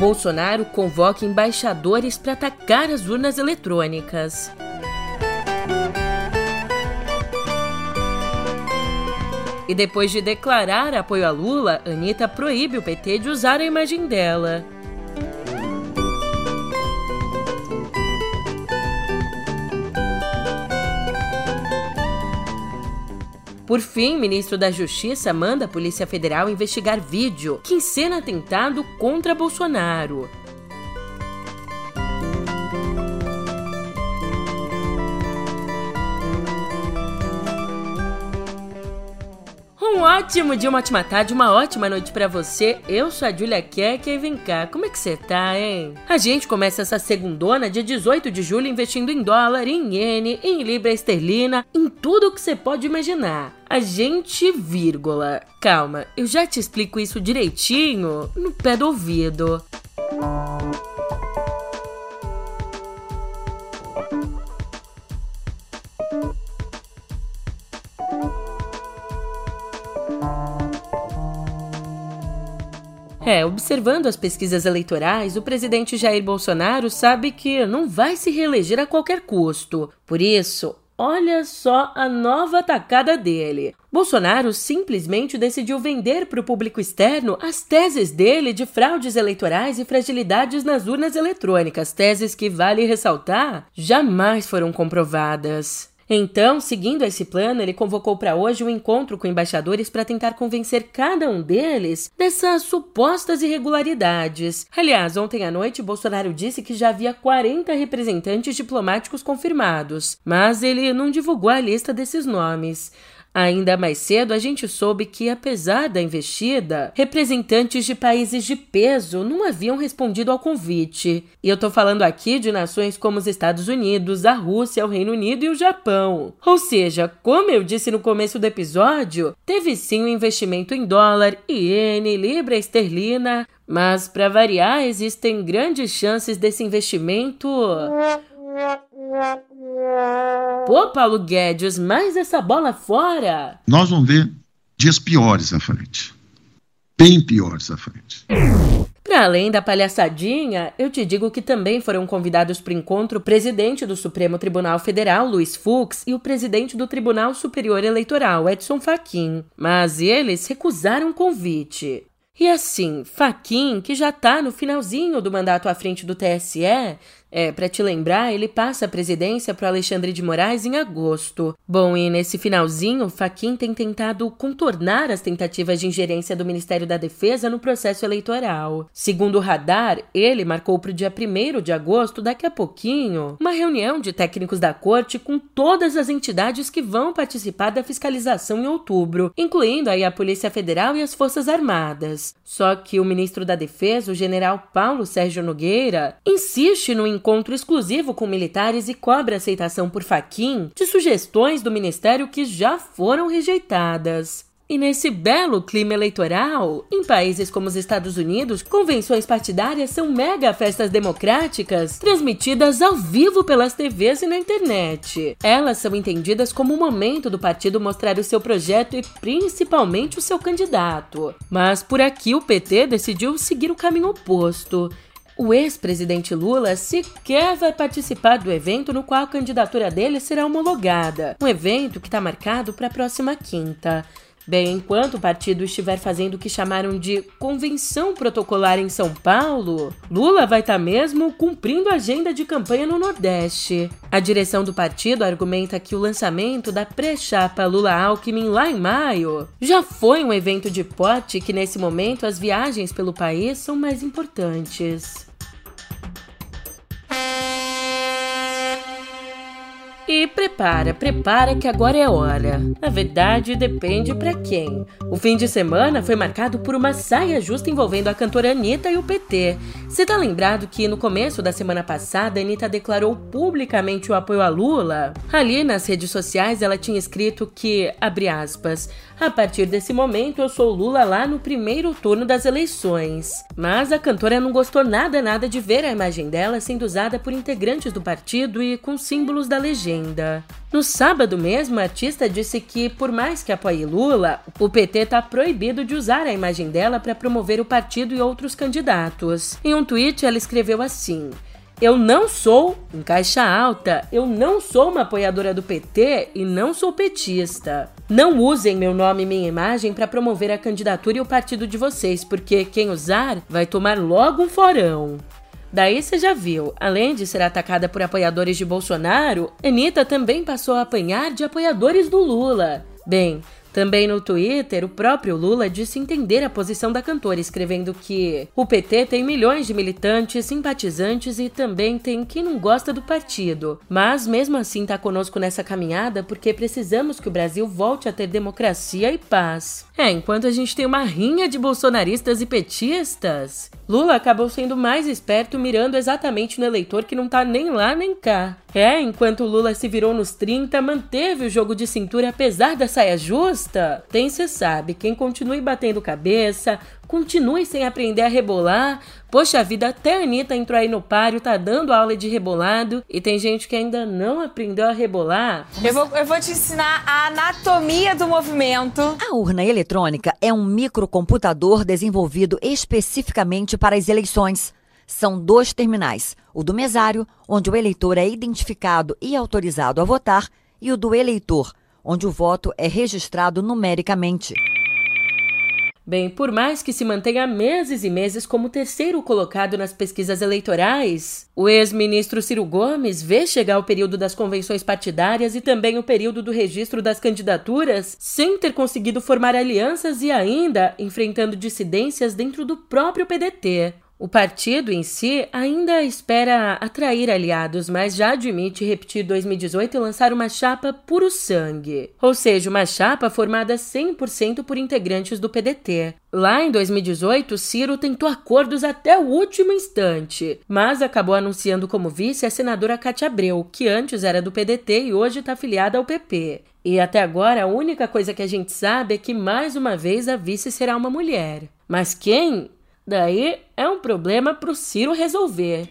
Bolsonaro convoca embaixadores para atacar as urnas eletrônicas. E depois de declarar apoio a Lula, Anitta proíbe o PT de usar a imagem dela. Por fim, ministro da Justiça manda a Polícia Federal investigar vídeo que encena atentado contra Bolsonaro. Um ótimo dia, uma ótima tarde, uma ótima noite para você. Eu sou a Julia Keck e vem cá, como é que você tá, hein? A gente começa essa segundona, dia 18 de julho, investindo em dólar, em iene, em libra esterlina, em tudo que você pode imaginar. A gente, vírgula. Calma, eu já te explico isso direitinho no pé do ouvido. É, observando as pesquisas eleitorais, o presidente Jair Bolsonaro sabe que não vai se reeleger a qualquer custo. Por isso, olha só a nova atacada dele. Bolsonaro simplesmente decidiu vender para o público externo as teses dele de fraudes eleitorais e fragilidades nas urnas eletrônicas, teses que, vale ressaltar, jamais foram comprovadas. Então, seguindo esse plano, ele convocou para hoje um encontro com embaixadores para tentar convencer cada um deles dessas supostas irregularidades. Aliás, ontem à noite, Bolsonaro disse que já havia 40 representantes diplomáticos confirmados, mas ele não divulgou a lista desses nomes. Ainda mais cedo, a gente soube que, apesar da investida, representantes de países de peso não haviam respondido ao convite. E eu tô falando aqui de nações como os Estados Unidos, a Rússia, o Reino Unido e o Japão. Ou seja, como eu disse no começo do episódio, teve sim um investimento em dólar, iene, libra esterlina, mas para variar, existem grandes chances desse investimento Pô, Paulo Guedes, mais essa bola fora! Nós vamos ver dias piores à frente. Bem piores à frente. Para além da palhaçadinha, eu te digo que também foram convidados para o encontro o presidente do Supremo Tribunal Federal, Luiz Fux, e o presidente do Tribunal Superior Eleitoral, Edson Fachin. Mas eles recusaram o convite. E assim, Faquin, que já está no finalzinho do mandato à frente do TSE, é, para te lembrar, ele passa a presidência para Alexandre de Moraes em agosto. Bom, e nesse finalzinho, Faquin tem tentado contornar as tentativas de ingerência do Ministério da Defesa no processo eleitoral. Segundo o radar, ele marcou para o dia 1 de agosto, daqui a pouquinho, uma reunião de técnicos da corte com todas as entidades que vão participar da fiscalização em outubro, incluindo aí a Polícia Federal e as Forças Armadas. Só que o ministro da Defesa, o general Paulo Sérgio Nogueira, insiste no encontro exclusivo com militares e cobra aceitação por Faquim de sugestões do ministério que já foram rejeitadas. E nesse belo clima eleitoral, em países como os Estados Unidos, convenções partidárias são mega festas democráticas transmitidas ao vivo pelas TVs e na internet. Elas são entendidas como o momento do partido mostrar o seu projeto e principalmente o seu candidato. Mas por aqui o PT decidiu seguir o caminho oposto o ex-presidente Lula sequer vai participar do evento no qual a candidatura dele será homologada, um evento que está marcado para a próxima quinta. Bem, enquanto o partido estiver fazendo o que chamaram de convenção protocolar em São Paulo, Lula vai estar tá mesmo cumprindo a agenda de campanha no Nordeste. A direção do partido argumenta que o lançamento da pré-chapa Lula-Alckmin lá em maio já foi um evento de porte que nesse momento as viagens pelo país são mais importantes. E prepara, prepara que agora é hora. Na verdade, depende para quem. O fim de semana foi marcado por uma saia justa envolvendo a cantora Anitta e o PT. Você tá lembrado que no começo da semana passada, Anitta declarou publicamente o apoio a Lula? Ali nas redes sociais ela tinha escrito que, abre aspas, a partir desse momento eu sou Lula lá no primeiro turno das eleições. Mas a cantora não gostou nada nada de ver a imagem dela sendo usada por integrantes do partido e com símbolos da legenda. Ainda. No sábado mesmo, a artista disse que, por mais que apoie Lula, o PT está proibido de usar a imagem dela para promover o partido e outros candidatos. Em um tweet, ela escreveu assim. Eu não sou, em caixa alta, eu não sou uma apoiadora do PT e não sou petista. Não usem meu nome e minha imagem para promover a candidatura e o partido de vocês, porque quem usar vai tomar logo um forão. Daí você já viu, além de ser atacada por apoiadores de Bolsonaro, Anitta também passou a apanhar de apoiadores do Lula. Bem, também no Twitter, o próprio Lula disse entender a posição da cantora, escrevendo que o PT tem milhões de militantes, simpatizantes e também tem quem não gosta do partido. Mas mesmo assim está conosco nessa caminhada porque precisamos que o Brasil volte a ter democracia e paz. É, enquanto a gente tem uma rinha de bolsonaristas e petistas, Lula acabou sendo mais esperto mirando exatamente no eleitor que não tá nem lá nem cá. É, enquanto Lula se virou nos 30, manteve o jogo de cintura apesar da saia justa. Tem cê sabe, quem continue batendo cabeça, continue sem aprender a rebolar. Poxa vida, até a Anitta entrou aí no páreo, tá dando aula de rebolado e tem gente que ainda não aprendeu a rebolar. Eu vou, eu vou te ensinar a anatomia do movimento. A urna eletrônica é um microcomputador desenvolvido especificamente para as eleições. São dois terminais: o do mesário, onde o eleitor é identificado e autorizado a votar, e o do eleitor, onde o voto é registrado numericamente. Bem, por mais que se mantenha meses e meses como terceiro colocado nas pesquisas eleitorais, o ex-ministro Ciro Gomes vê chegar o período das convenções partidárias e também o período do registro das candidaturas sem ter conseguido formar alianças e ainda enfrentando dissidências dentro do próprio PDT. O partido em si ainda espera atrair aliados, mas já admite repetir 2018 e lançar uma chapa puro sangue, ou seja, uma chapa formada 100% por integrantes do PDT. Lá em 2018, Ciro tentou acordos até o último instante, mas acabou anunciando como vice a senadora Cátia Abreu, que antes era do PDT e hoje está afiliada ao PP. E até agora, a única coisa que a gente sabe é que mais uma vez a vice será uma mulher. Mas quem? Daí é um problema para o Ciro resolver.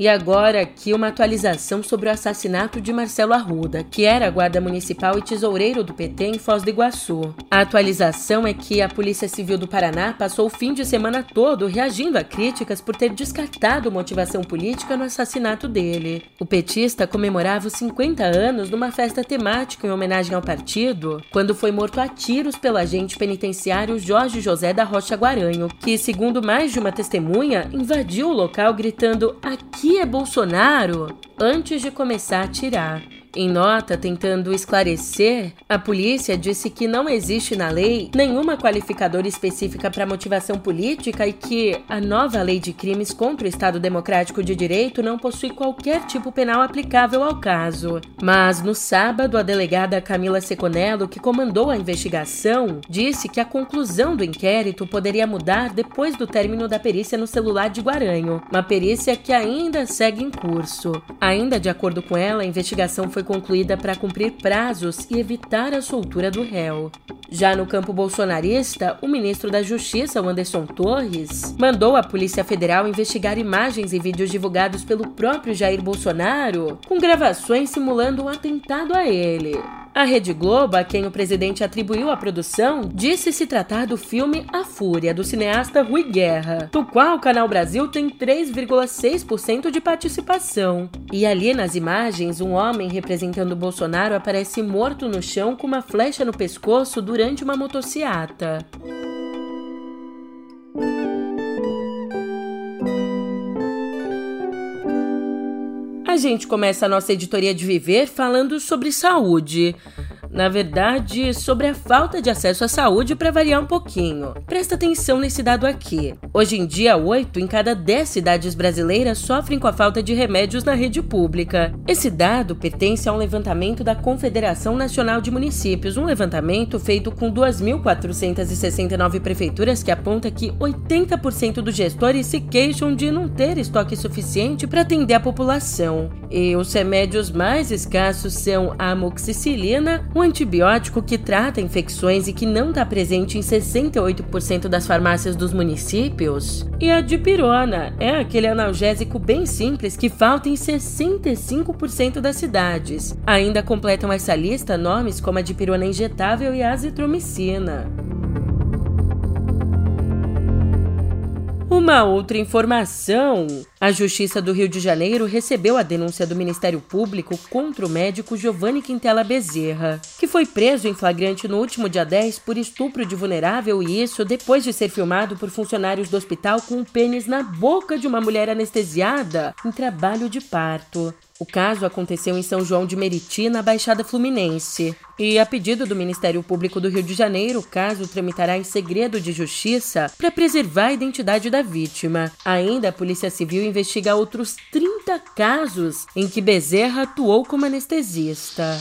E agora aqui uma atualização sobre o assassinato de Marcelo Arruda, que era guarda municipal e tesoureiro do PT em Foz do Iguaçu. A atualização é que a Polícia Civil do Paraná passou o fim de semana todo reagindo a críticas por ter descartado motivação política no assassinato dele. O petista comemorava os 50 anos numa festa temática em homenagem ao partido, quando foi morto a tiros pelo agente penitenciário Jorge José da Rocha Guaranho, que, segundo mais de uma testemunha, invadiu o local gritando aqui é Bolsonaro antes de começar a atirar. Em nota tentando esclarecer, a polícia disse que não existe na lei nenhuma qualificadora específica para motivação política e que a nova lei de crimes contra o Estado Democrático de Direito não possui qualquer tipo penal aplicável ao caso. Mas no sábado, a delegada Camila Seconello, que comandou a investigação, disse que a conclusão do inquérito poderia mudar depois do término da perícia no celular de Guaranho, uma perícia que ainda segue em curso. Ainda de acordo com ela, a investigação foi foi concluída para cumprir prazos e evitar a soltura do réu. Já no campo bolsonarista, o ministro da Justiça, Anderson Torres, mandou a Polícia Federal investigar imagens e vídeos divulgados pelo próprio Jair Bolsonaro, com gravações simulando um atentado a ele. A Rede Globo, a quem o presidente atribuiu a produção, disse se tratar do filme A Fúria, do cineasta Rui Guerra, do qual o Canal Brasil tem 3,6% de participação. E ali nas imagens, um homem representando Bolsonaro aparece morto no chão com uma flecha no pescoço durante uma motociata. Gente começa a nossa editoria de viver falando sobre saúde. Na verdade, sobre a falta de acesso à saúde para variar um pouquinho. Presta atenção nesse dado aqui. Hoje em dia, 8 em cada 10 cidades brasileiras sofrem com a falta de remédios na rede pública. Esse dado pertence a um levantamento da Confederação Nacional de Municípios, um levantamento feito com 2.469 prefeituras que aponta que 80% dos gestores se queixam de não ter estoque suficiente para atender a população. E os remédios mais escassos são a amoxicilina, antibiótico que trata infecções e que não está presente em 68% das farmácias dos municípios. E a dipirona é aquele analgésico bem simples que falta em 65% das cidades. Ainda completam essa lista nomes como a dipirona injetável e a azitromicina. Uma outra informação: a Justiça do Rio de Janeiro recebeu a denúncia do Ministério Público contra o médico Giovanni Quintela Bezerra, que foi preso em flagrante no último dia 10 por estupro de vulnerável e isso depois de ser filmado por funcionários do hospital com o pênis na boca de uma mulher anestesiada em trabalho de parto. O caso aconteceu em São João de Meriti, na Baixada Fluminense. E, a pedido do Ministério Público do Rio de Janeiro, o caso tramitará em segredo de justiça para preservar a identidade da vítima. Ainda, a Polícia Civil investiga outros 30 casos em que Bezerra atuou como anestesista.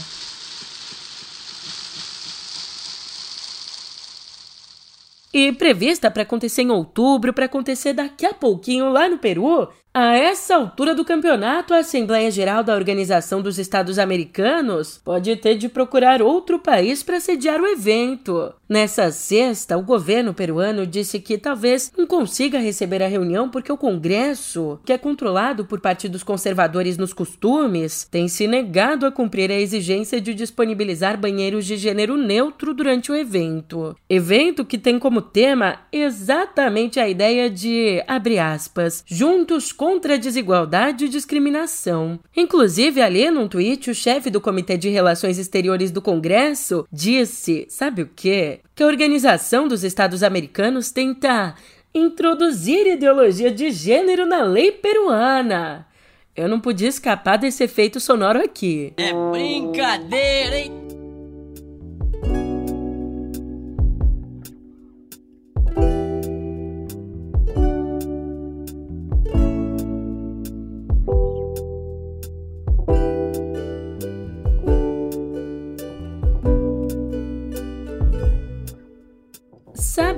E prevista para acontecer em outubro, para acontecer daqui a pouquinho lá no Peru, a essa altura do campeonato, a Assembleia Geral da Organização dos Estados Americanos pode ter de procurar outro país para sediar o evento. Nessa sexta, o governo peruano disse que talvez não consiga receber a reunião porque o Congresso, que é controlado por partidos conservadores nos costumes, tem se negado a cumprir a exigência de disponibilizar banheiros de gênero neutro durante o evento. Evento que tem como tema exatamente a ideia de, abre aspas, juntos contra a desigualdade e discriminação. Inclusive, ali num tweet, o chefe do Comitê de Relações Exteriores do Congresso disse: sabe o quê? Que a Organização dos Estados Americanos tenta introduzir ideologia de gênero na lei peruana. Eu não podia escapar desse efeito sonoro aqui. É brincadeira, hein?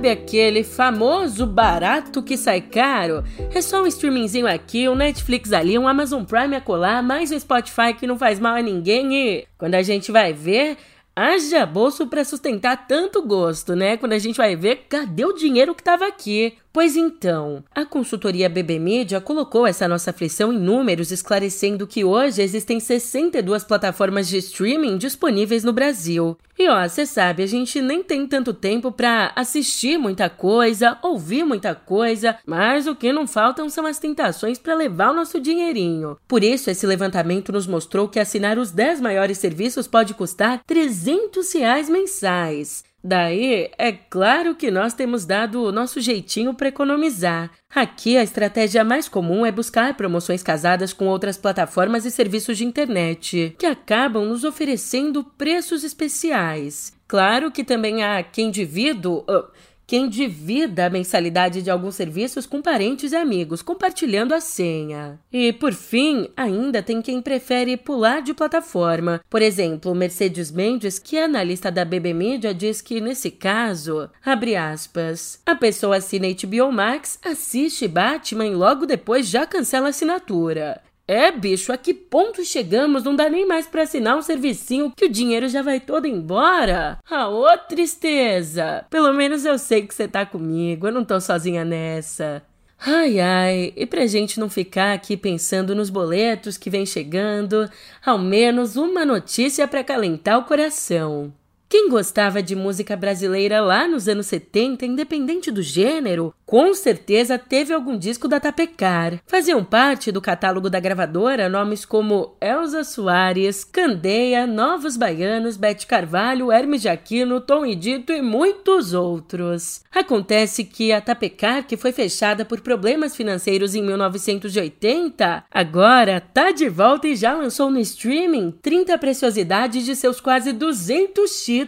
Sabe aquele famoso barato que sai caro? É só um streamingzinho aqui, um Netflix ali, um Amazon Prime a colar, mais um Spotify que não faz mal a ninguém e quando a gente vai ver, Haja bolso para sustentar tanto gosto, né? Quando a gente vai ver, cadê o dinheiro que estava aqui? Pois então, a consultoria BB Media colocou essa nossa aflição em números, esclarecendo que hoje existem 62 plataformas de streaming disponíveis no Brasil. E ó, você sabe, a gente nem tem tanto tempo para assistir muita coisa, ouvir muita coisa, mas o que não faltam são as tentações para levar o nosso dinheirinho. Por isso, esse levantamento nos mostrou que assinar os 10 maiores serviços pode custar 300 reais mensais. Daí, é claro que nós temos dado o nosso jeitinho para economizar. Aqui, a estratégia mais comum é buscar promoções casadas com outras plataformas e serviços de internet, que acabam nos oferecendo preços especiais. Claro que também há quem divida. Uh, quem divida a mensalidade de alguns serviços com parentes e amigos, compartilhando a senha. E, por fim, ainda tem quem prefere pular de plataforma. Por exemplo, Mercedes Mendes, que é analista da BB Media, diz que, nesse caso, abre aspas, a pessoa assina HBO Max, assiste Batman e logo depois já cancela a assinatura. É, bicho, a que ponto chegamos? Não dá nem mais para assinar um servicinho que o dinheiro já vai todo embora. Ah, ô tristeza! Pelo menos eu sei que você tá comigo, eu não tô sozinha nessa. Ai, ai, e pra gente não ficar aqui pensando nos boletos que vem chegando, ao menos uma notícia para calentar o coração. Quem gostava de música brasileira lá nos anos 70, independente do gênero, com certeza teve algum disco da Tapecar. Faziam parte do catálogo da gravadora nomes como Elza Soares, Candeia, Novos Baianos, Bete Carvalho, Hermes Jaquino, Tom e Dito e muitos outros. Acontece que a Tapecar, que foi fechada por problemas financeiros em 1980, agora tá de volta e já lançou no streaming 30 preciosidades de seus quase 200 títulos.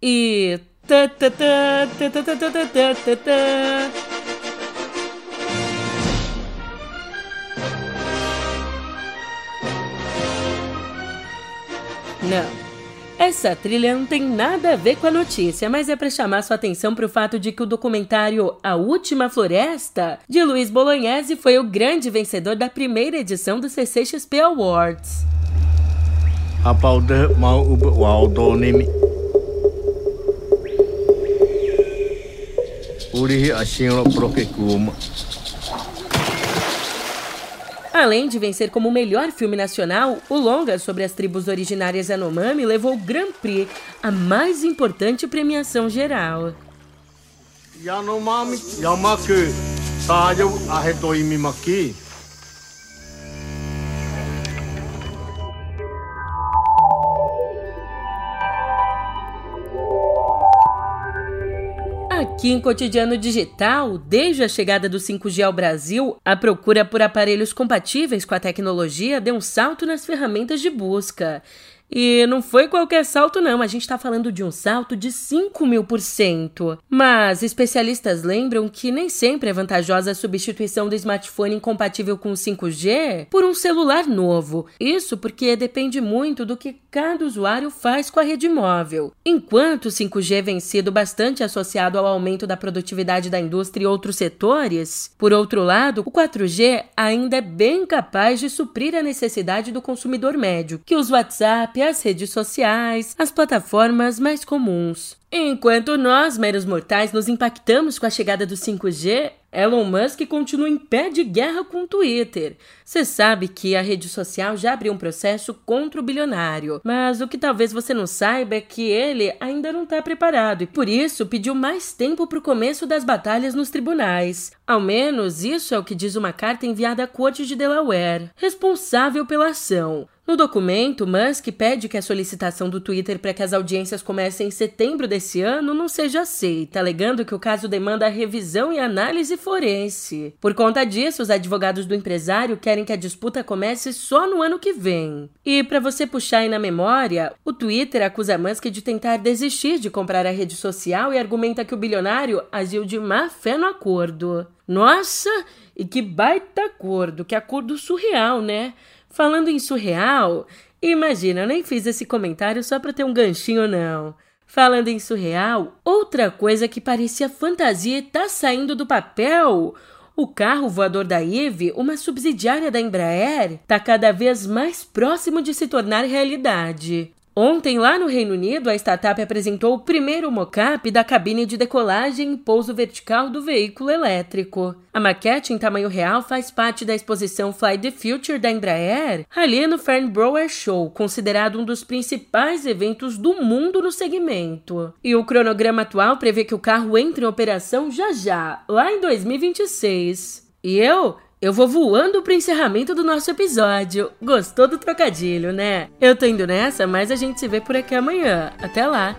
E não. Essa trilha não tem nada a ver com a notícia, mas é para chamar sua atenção para o fato de que o documentário A Última Floresta, de Luiz Bolognese, foi o grande vencedor da primeira edição do CCXP Awards. Urihi prokekuma. Além de vencer como o melhor filme nacional, o longa sobre as tribos originárias Yanomami levou o Grand Prix, a mais importante premiação geral. Yanomami yamaku sayo arretoimimaki. Aqui em Cotidiano Digital, desde a chegada do 5G ao Brasil, a procura por aparelhos compatíveis com a tecnologia deu um salto nas ferramentas de busca. E não foi qualquer salto, não. A gente está falando de um salto de 5 mil por cento. Mas especialistas lembram que nem sempre é vantajosa a substituição do smartphone incompatível com 5G por um celular novo. Isso porque depende muito do que cada usuário faz com a rede móvel. Enquanto o 5G vem sido bastante associado ao aumento da produtividade da indústria e outros setores, por outro lado, o 4G ainda é bem capaz de suprir a necessidade do consumidor médio, que usa WhatsApp, as redes sociais, as plataformas mais comuns. Enquanto nós, meros mortais, nos impactamos com a chegada do 5G, Elon Musk continua em pé de guerra com o Twitter. Você sabe que a rede social já abriu um processo contra o bilionário, mas o que talvez você não saiba é que ele ainda não está preparado e por isso pediu mais tempo para o começo das batalhas nos tribunais. Ao menos isso é o que diz uma carta enviada à Corte de Delaware, responsável pela ação. No documento, Musk pede que a solicitação do Twitter para que as audiências comecem em setembro desse ano não seja aceita, alegando que o caso demanda revisão e análise forense. Por conta disso, os advogados do empresário querem que a disputa comece só no ano que vem. E para você puxar aí na memória, o Twitter acusa Musk de tentar desistir de comprar a rede social e argumenta que o bilionário agiu de má fé no acordo. Nossa, e que baita acordo, que acordo surreal, né? Falando em surreal, imagina, eu nem fiz esse comentário só para ter um ganchinho, não. Falando em surreal, outra coisa que parecia fantasia e tá saindo do papel. O carro voador da Eve, uma subsidiária da Embraer, está cada vez mais próximo de se tornar realidade. Ontem, lá no Reino Unido, a startup apresentou o primeiro mockup da cabine de decolagem e pouso vertical do veículo elétrico. A maquete em tamanho real faz parte da exposição Fly the Future da Embraer, ali no Farnborough Show, considerado um dos principais eventos do mundo no segmento. E o cronograma atual prevê que o carro entre em operação já já, lá em 2026. E eu eu vou voando pro encerramento do nosso episódio. Gostou do trocadilho, né? Eu tô indo nessa, mas a gente se vê por aqui amanhã. Até lá!